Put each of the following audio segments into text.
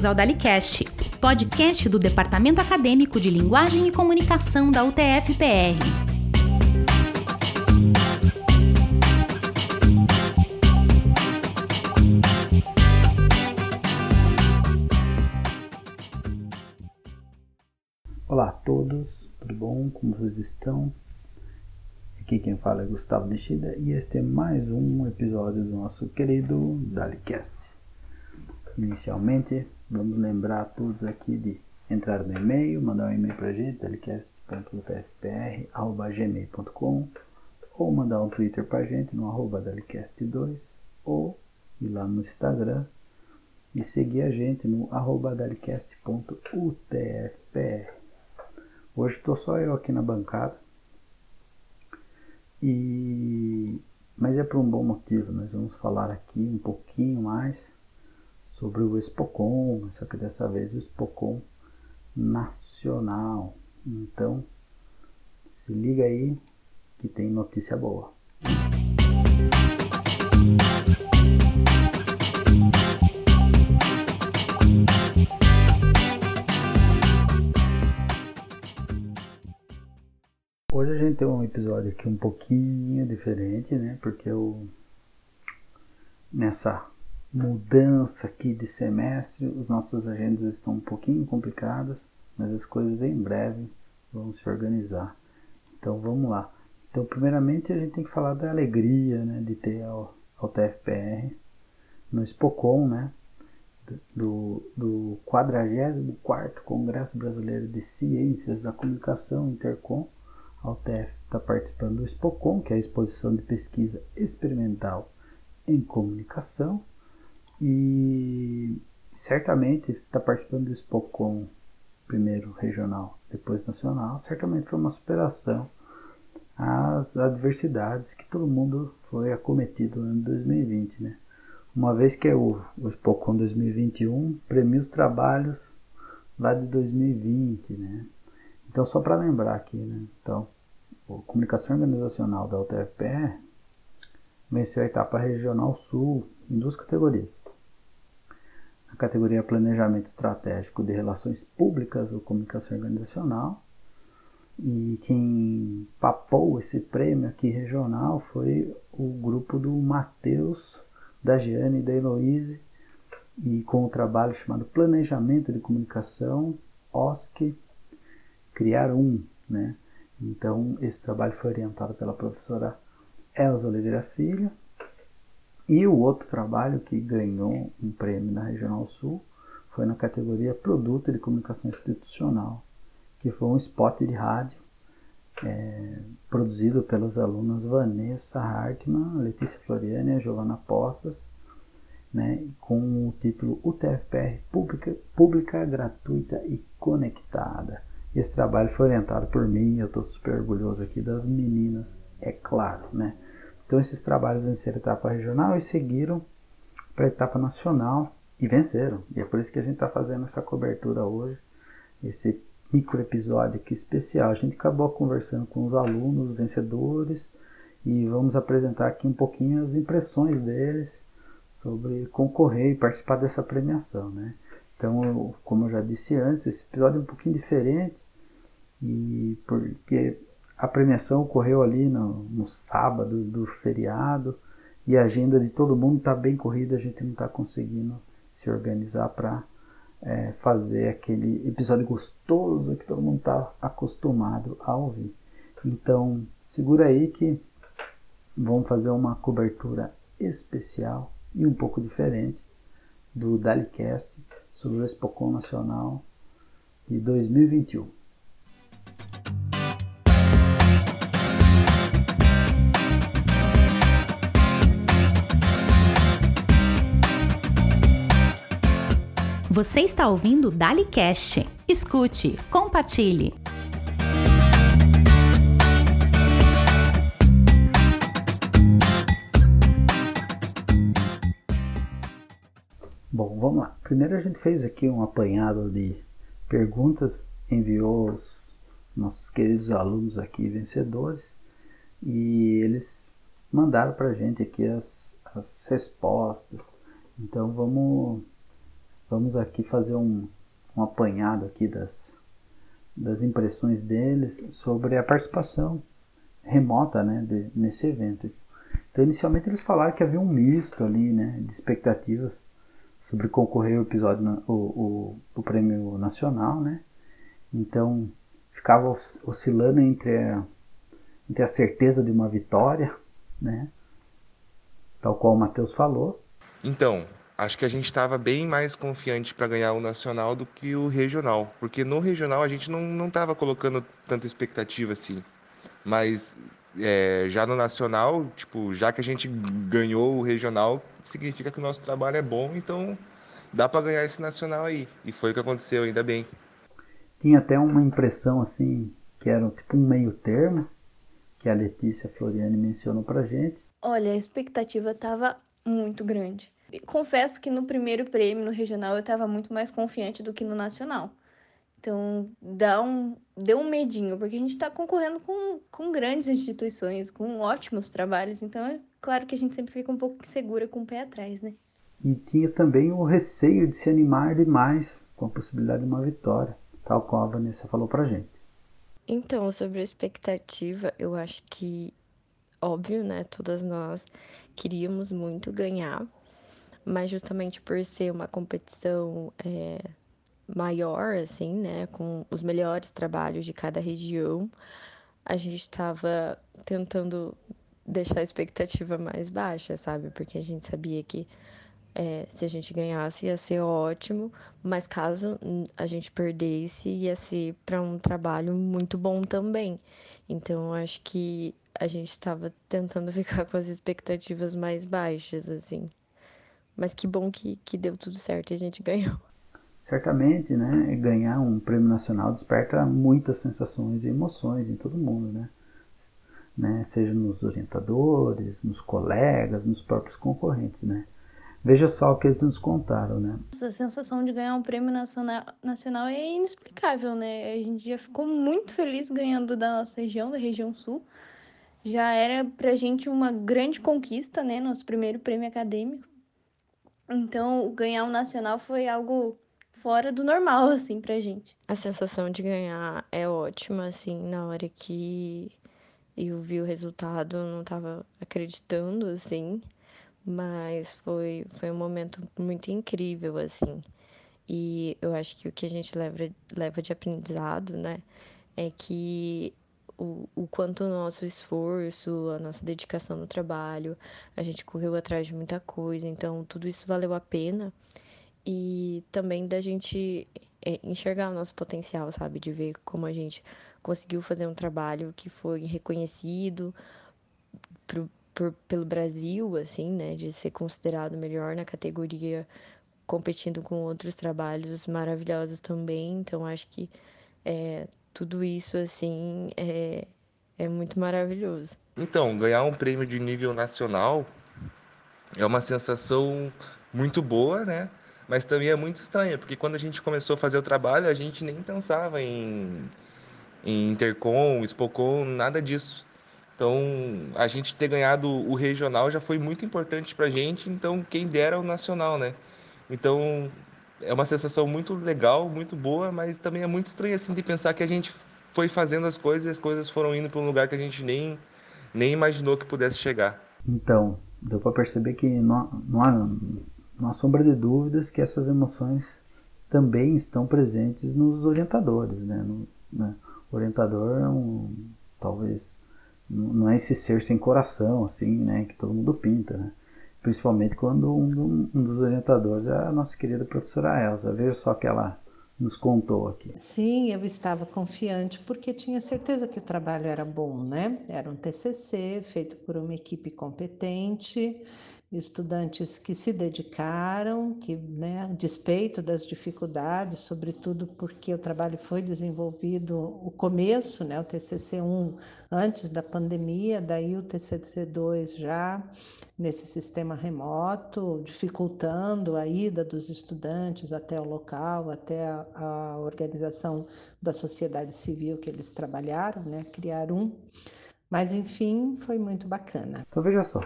Bem-vindos ao DaliCast, podcast do Departamento Acadêmico de Linguagem e Comunicação da UTF-PR. Olá a todos, tudo bom? Como vocês estão? Aqui quem fala é Gustavo Nishida e este é mais um episódio do nosso querido DaliCast. Inicialmente, vamos lembrar todos aqui de entrar no e-mail, mandar um e-mail para a gente, dalicast.ufpr.gmail.com ou mandar um Twitter para a gente no arroba dalicast2 ou ir lá no Instagram e seguir a gente no arroba. Hoje estou só eu aqui na bancada e mas é por um bom motivo. Nós vamos falar aqui um pouquinho mais sobre o Expocom, só que dessa vez o Expocom nacional. Então, se liga aí que tem notícia boa. Hoje a gente tem um episódio aqui um pouquinho diferente, né? Porque eu nessa mudança aqui de semestre, os nossos agendas estão um pouquinho complicadas, mas as coisas em breve vão se organizar. Então vamos lá. Então, primeiramente a gente tem que falar da alegria, né, de ter a, a TFPR no Spocom, né, do, do 44º Congresso Brasileiro de Ciências da Comunicação, Intercom, a UTF está participando do Expocom, que é a exposição de pesquisa experimental em comunicação, e certamente está participando do Expocom, primeiro regional, depois nacional, certamente foi uma superação às adversidades que todo mundo foi acometido no ano 2020, né? Uma vez que é o, o Expocom 2021 premia os trabalhos lá de 2020, né? Então, só para lembrar aqui, né? Então, a comunicação organizacional da UTFPR venceu a etapa regional sul em duas categorias. A categoria Planejamento Estratégico de Relações Públicas ou Comunicação Organizacional. E quem papou esse prêmio aqui regional foi o grupo do Matheus, da Giane e da Heloise, e com o trabalho chamado Planejamento de Comunicação, OSC criar um, né? Então, esse trabalho foi orientado pela professora Elza Oliveira Filho. E o outro trabalho que ganhou um prêmio na Regional Sul foi na categoria Produto de Comunicação Institucional, que foi um spot de rádio é, produzido pelas alunas Vanessa Hartmann, Letícia Floriane e Giovana Poças, né, com o título UTFPR Pública, Pública Gratuita e Conectada. Esse trabalho foi orientado por mim, eu estou super orgulhoso aqui das meninas, é claro, né? Então esses trabalhos venceram a etapa regional e seguiram para a etapa nacional e venceram. E é por isso que a gente está fazendo essa cobertura hoje, esse micro episódio aqui especial. A gente acabou conversando com os alunos vencedores e vamos apresentar aqui um pouquinho as impressões deles sobre concorrer e participar dessa premiação, né? Então, como eu já disse antes, esse episódio é um pouquinho diferente e porque a premiação ocorreu ali no, no sábado do feriado e a agenda de todo mundo está bem corrida, a gente não está conseguindo se organizar para é, fazer aquele episódio gostoso que todo mundo está acostumado a ouvir. Então, segura aí que vamos fazer uma cobertura especial e um pouco diferente do Dalicast sobre o Expocom Nacional de 2021. Você está ouvindo o DaliCast. Escute, compartilhe. Bom, vamos lá. Primeiro a gente fez aqui um apanhado de perguntas, enviou os nossos queridos alunos aqui vencedores e eles mandaram para a gente aqui as, as respostas. Então vamos vamos aqui fazer um, um apanhado aqui das, das impressões deles sobre a participação remota né, de, nesse evento. Então, inicialmente eles falaram que havia um misto ali né, de expectativas sobre concorrer ao episódio, o, o, o prêmio nacional, né? Então, ficava oscilando entre a, entre a certeza de uma vitória, né? Tal qual o Matheus falou. Então, acho que a gente estava bem mais confiante para ganhar o nacional do que o regional, porque no regional a gente não estava colocando tanta expectativa assim. Mas é, já no nacional, tipo, já que a gente ganhou o regional, significa que o nosso trabalho é bom, então dá para ganhar esse nacional aí. E foi o que aconteceu, ainda bem. Tinha até uma impressão assim, que era tipo um meio termo, que a Letícia Floriani mencionou pra gente. Olha, a expectativa tava muito grande. Confesso que no primeiro prêmio no regional eu estava muito mais confiante do que no nacional. Então, dá um, deu um medinho, porque a gente está concorrendo com, com grandes instituições, com ótimos trabalhos. Então, é claro que a gente sempre fica um pouco insegura com o pé atrás, né? E tinha também o receio de se animar demais com a possibilidade de uma vitória, tal qual a Vanessa falou pra gente. Então, sobre a expectativa, eu acho que, óbvio, né? Todas nós queríamos muito ganhar, mas justamente por ser uma competição é, maior, assim, né, com os melhores trabalhos de cada região, a gente estava tentando deixar a expectativa mais baixa, sabe? Porque a gente sabia que é, se a gente ganhasse ia ser ótimo, mas caso a gente perdesse ia ser para um trabalho muito bom também. Então acho que a gente estava tentando ficar com as expectativas mais baixas, assim. Mas que bom que, que deu tudo certo e a gente ganhou certamente, né, ganhar um prêmio nacional desperta muitas sensações e emoções em todo mundo, né? né? Seja nos orientadores, nos colegas, nos próprios concorrentes, né? Veja só o que eles nos contaram, né? Essa sensação de ganhar um prêmio nacional, nacional é inexplicável, né? A gente já ficou muito feliz ganhando da nossa região, da região sul. Já era pra gente uma grande conquista, né? Nosso primeiro prêmio acadêmico. Então, ganhar um nacional foi algo fora do normal, assim, pra gente. A sensação de ganhar é ótima, assim, na hora que eu vi o resultado, eu não tava acreditando, assim, mas foi, foi um momento muito incrível, assim. E eu acho que o que a gente leva, leva de aprendizado, né, é que o, o quanto o nosso esforço, a nossa dedicação no trabalho, a gente correu atrás de muita coisa, então tudo isso valeu a pena e também da gente é, enxergar o nosso potencial, sabe? De ver como a gente conseguiu fazer um trabalho que foi reconhecido pro, por, pelo Brasil, assim, né? De ser considerado melhor na categoria, competindo com outros trabalhos maravilhosos também. Então, acho que é, tudo isso, assim, é, é muito maravilhoso. Então, ganhar um prêmio de nível nacional é uma sensação muito boa, né? mas também é muito estranha, porque quando a gente começou a fazer o trabalho, a gente nem pensava em, em Intercom, Spocom, nada disso. Então, a gente ter ganhado o regional já foi muito importante pra gente, então quem dera o nacional, né? Então, é uma sensação muito legal, muito boa, mas também é muito estranho assim de pensar que a gente foi fazendo as coisas e as coisas foram indo para um lugar que a gente nem nem imaginou que pudesse chegar. Então, deu para perceber que não, há não há sombra de dúvidas que essas emoções também estão presentes nos orientadores, né? No, né? O orientador é um, talvez, não é esse ser sem coração, assim, né? Que todo mundo pinta, né? Principalmente quando um, um dos orientadores é a nossa querida professora Elsa. Veja só que ela nos contou aqui. Sim, eu estava confiante porque tinha certeza que o trabalho era bom, né? Era um TCC feito por uma equipe competente estudantes que se dedicaram, que, né, despeito das dificuldades, sobretudo porque o trabalho foi desenvolvido, o começo, né, o TCC1 antes da pandemia, daí o TCC2 já nesse sistema remoto, dificultando a ida dos estudantes até o local, até a, a organização da sociedade civil que eles trabalharam, né, criar um. Mas enfim, foi muito bacana. Então veja só,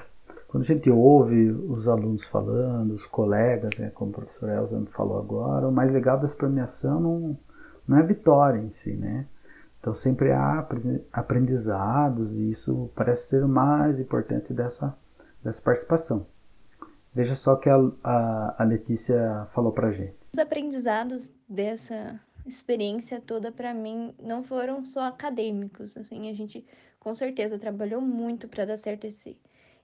quando a gente ouve os alunos falando, os colegas, né, como o professor Elza falou agora, o mais legal dessa premiação não, não é vitória em si, né? Então sempre há aprendizados e isso parece ser o mais importante dessa, dessa participação. Veja só o que a, a, a Letícia falou para gente. Os aprendizados dessa experiência toda para mim não foram só acadêmicos, assim, a gente com certeza trabalhou muito para dar certo esse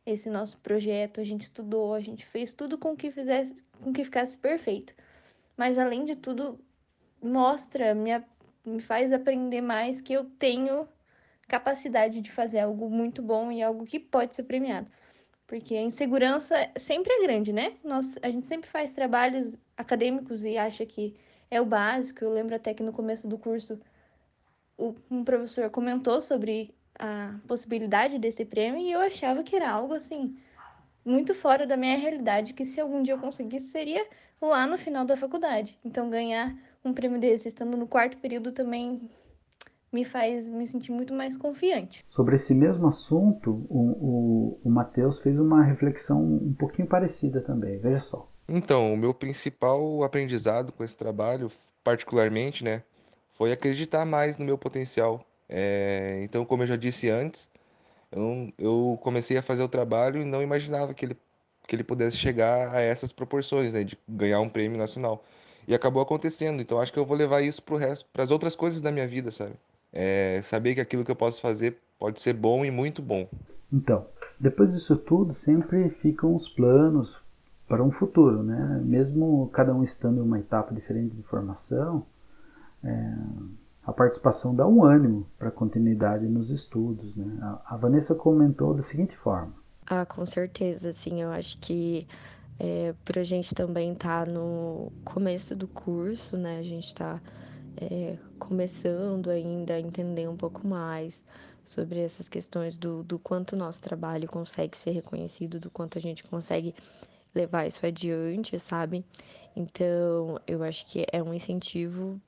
esse nosso projeto, a gente estudou, a gente fez tudo com que fizesse, com que ficasse perfeito. Mas além de tudo, mostra, me, me faz aprender mais que eu tenho capacidade de fazer algo muito bom e algo que pode ser premiado. Porque a insegurança sempre é grande, né? Nós, a gente sempre faz trabalhos acadêmicos e acha que é o básico. Eu lembro até que no começo do curso um professor comentou sobre a possibilidade desse prêmio e eu achava que era algo assim muito fora da minha realidade, que se algum dia eu conseguisse seria lá no final da faculdade. Então ganhar um prêmio desse estando no quarto período também me faz me sentir muito mais confiante. Sobre esse mesmo assunto, o, o, o Matheus fez uma reflexão um pouquinho parecida também. Veja só. Então, o meu principal aprendizado com esse trabalho, particularmente, né, foi acreditar mais no meu potencial é, então, como eu já disse antes, eu, eu, comecei a fazer o trabalho e não imaginava que ele, que ele pudesse chegar a essas proporções, né, de ganhar um prêmio nacional. E acabou acontecendo. Então, acho que eu vou levar isso para as outras coisas da minha vida, sabe? É, saber que aquilo que eu posso fazer pode ser bom e muito bom. Então, depois disso tudo, sempre ficam os planos para um futuro, né? Mesmo cada um estando em uma etapa diferente de formação, a participação dá um ânimo para a continuidade nos estudos. Né? A, Vanessa comentou da seguinte forma. Ah, com certeza, sim. Eu acho que é, para a gente também estar tá no começo do curso, né? A gente está é, começando ainda a entender um pouco mais sobre essas questões do, do quanto o nosso trabalho consegue ser reconhecido, do quanto a gente consegue levar isso adiante, sabe? Então, eu acho que é um incentivo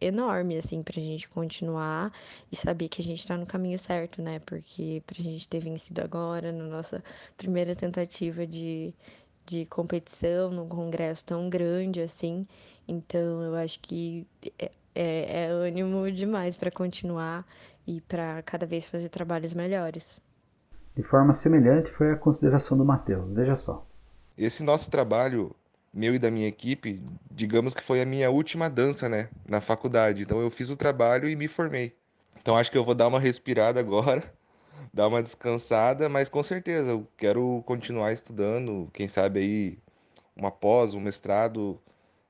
enorme, assim, pra gente continuar e saber que a gente tá no caminho certo, né? Porque pra gente ter vencido agora, na nossa primeira tentativa de, de competição, num congresso tão grande assim. Então, eu acho que é, é, é ânimo demais para continuar e para cada vez fazer trabalhos melhores. De forma semelhante foi a consideração do Matheus. Veja só. Esse nosso trabalho meu e da minha equipe, digamos que foi a minha última dança, né, na faculdade. Então eu fiz o trabalho e me formei. Então acho que eu vou dar uma respirada agora, dar uma descansada, mas com certeza eu quero continuar estudando, quem sabe aí uma pós, um mestrado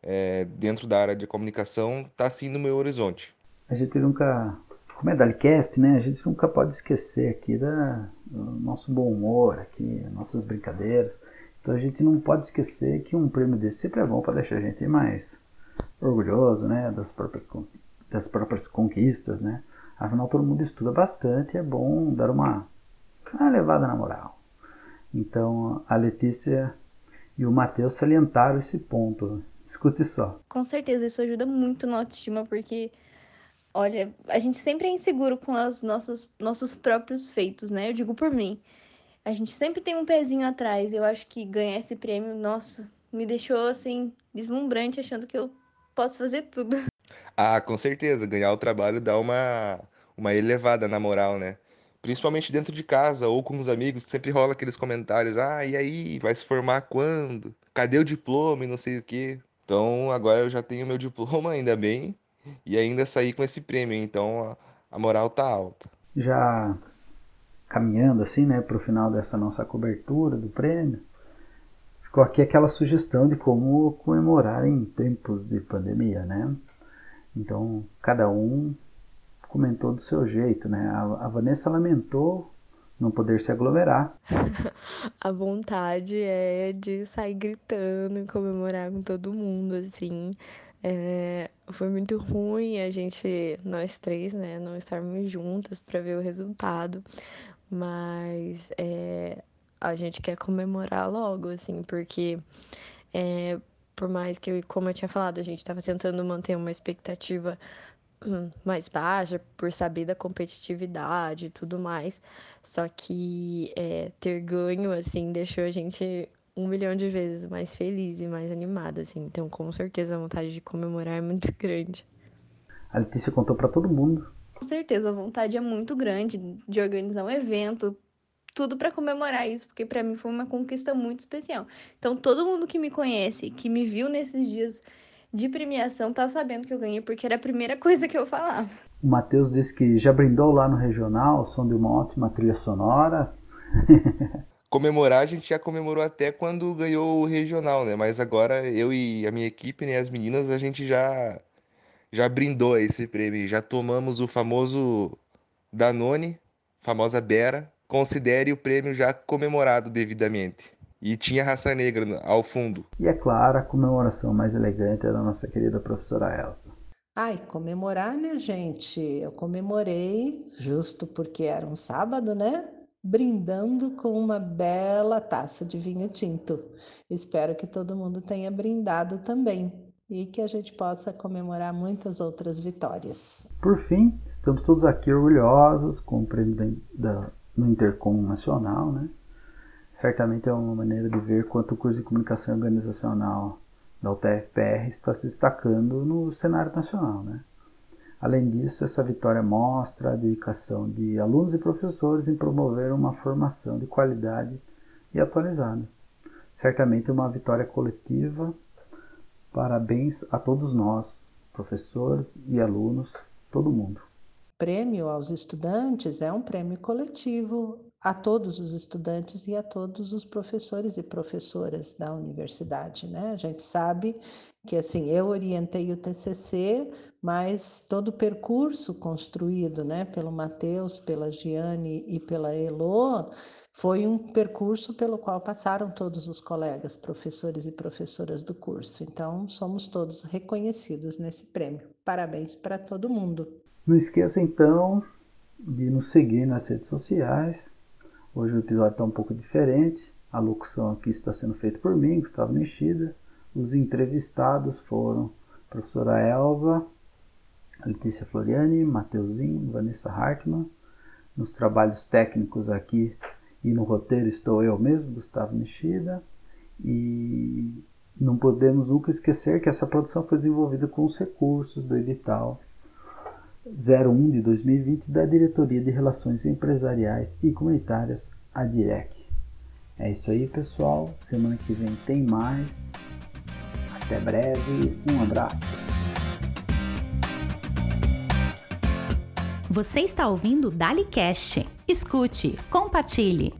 é, dentro da área de comunicação, tá assim no meu horizonte. A gente nunca, como é Dalicast, né, a gente nunca pode esquecer aqui da, do nosso bom humor aqui, nossas brincadeiras. Então a gente não pode esquecer que um prêmio desse sempre é bom para deixar a gente mais orgulhoso, né, das próprias das próprias conquistas, né? Afinal todo mundo estuda bastante, é bom dar uma, uma levada na moral. Então a Letícia e o Matheus salientaram esse ponto. Escute só. Com certeza isso ajuda muito na autoestima porque olha, a gente sempre é inseguro com os nossos nossos próprios feitos, né? Eu digo por mim. A gente sempre tem um pezinho atrás. Eu acho que ganhar esse prêmio, nossa, me deixou assim, deslumbrante, achando que eu posso fazer tudo. Ah, com certeza. Ganhar o trabalho dá uma, uma elevada na moral, né? Principalmente dentro de casa ou com os amigos, sempre rola aqueles comentários: ah, e aí, vai se formar quando? Cadê o diploma e não sei o quê? Então agora eu já tenho meu diploma, ainda bem, e ainda saí com esse prêmio, então a, a moral tá alta. Já caminhando assim, né, para o final dessa nossa cobertura do prêmio, ficou aqui aquela sugestão de como comemorar em tempos de pandemia, né? Então, cada um comentou do seu jeito, né? A, a Vanessa lamentou não poder se aglomerar. a vontade é de sair gritando e comemorar com todo mundo, assim. É, foi muito ruim a gente, nós três, né, não estarmos juntas para ver o resultado, mas é, a gente quer comemorar logo, assim, porque é, por mais que, como eu tinha falado, a gente estava tentando manter uma expectativa mais baixa por saber da competitividade e tudo mais. Só que é, ter ganho, assim, deixou a gente um milhão de vezes mais feliz e mais animada, assim. Então, com certeza, a vontade de comemorar é muito grande. A Letícia contou para todo mundo. Com certeza, a vontade é muito grande de organizar um evento, tudo para comemorar isso, porque para mim foi uma conquista muito especial. Então, todo mundo que me conhece, que me viu nesses dias de premiação, tá sabendo que eu ganhei, porque era a primeira coisa que eu falava. O Matheus disse que já brindou lá no regional, som de uma ótima trilha sonora. Comemorar, a gente já comemorou até quando ganhou o regional, né? Mas agora eu e a minha equipe, né, as meninas, a gente já já brindou esse prêmio, já tomamos o famoso Danone, famosa Bera. Considere o prêmio já comemorado devidamente. E tinha raça negra ao fundo. E é claro, a comemoração mais elegante é da nossa querida professora Elsa. Ai, comemorar, né, gente? Eu comemorei, justo porque era um sábado, né? Brindando com uma bela taça de vinho tinto. Espero que todo mundo tenha brindado também e que a gente possa comemorar muitas outras vitórias. Por fim, estamos todos aqui orgulhosos com o prêmio da, no Intercom Nacional, né? certamente é uma maneira de ver quanto o curso de comunicação organizacional da UTFPR está se destacando no cenário nacional. Né? Além disso, essa vitória mostra a dedicação de alunos e professores em promover uma formação de qualidade e atualizada. Certamente uma vitória coletiva. Parabéns a todos nós, professores e alunos, todo mundo. Prêmio aos estudantes é um prêmio coletivo, a todos os estudantes e a todos os professores e professoras da universidade, né? A gente sabe que assim, eu orientei o TCC, mas todo o percurso construído, né, pelo Matheus, pela Giane e pela Elo, foi um percurso pelo qual passaram todos os colegas, professores e professoras do curso. Então, somos todos reconhecidos nesse prêmio. Parabéns para todo mundo. Não esqueça então de nos seguir nas redes sociais, Hoje o episódio está um pouco diferente. A locução aqui está sendo feita por mim, Gustavo Nishida. Os entrevistados foram a professora Elza, Letícia Floriani, Mateuzinho, Vanessa Hartmann. Nos trabalhos técnicos aqui e no roteiro estou eu mesmo, Gustavo Nishida. E não podemos nunca esquecer que essa produção foi desenvolvida com os recursos do edital 01 de 2020 da Diretoria de Relações Empresariais e Comunitárias, a DIREC. É isso aí, pessoal. Semana que vem tem mais. Até breve. Um abraço. Você está ouvindo o DaliCast. Escute, compartilhe.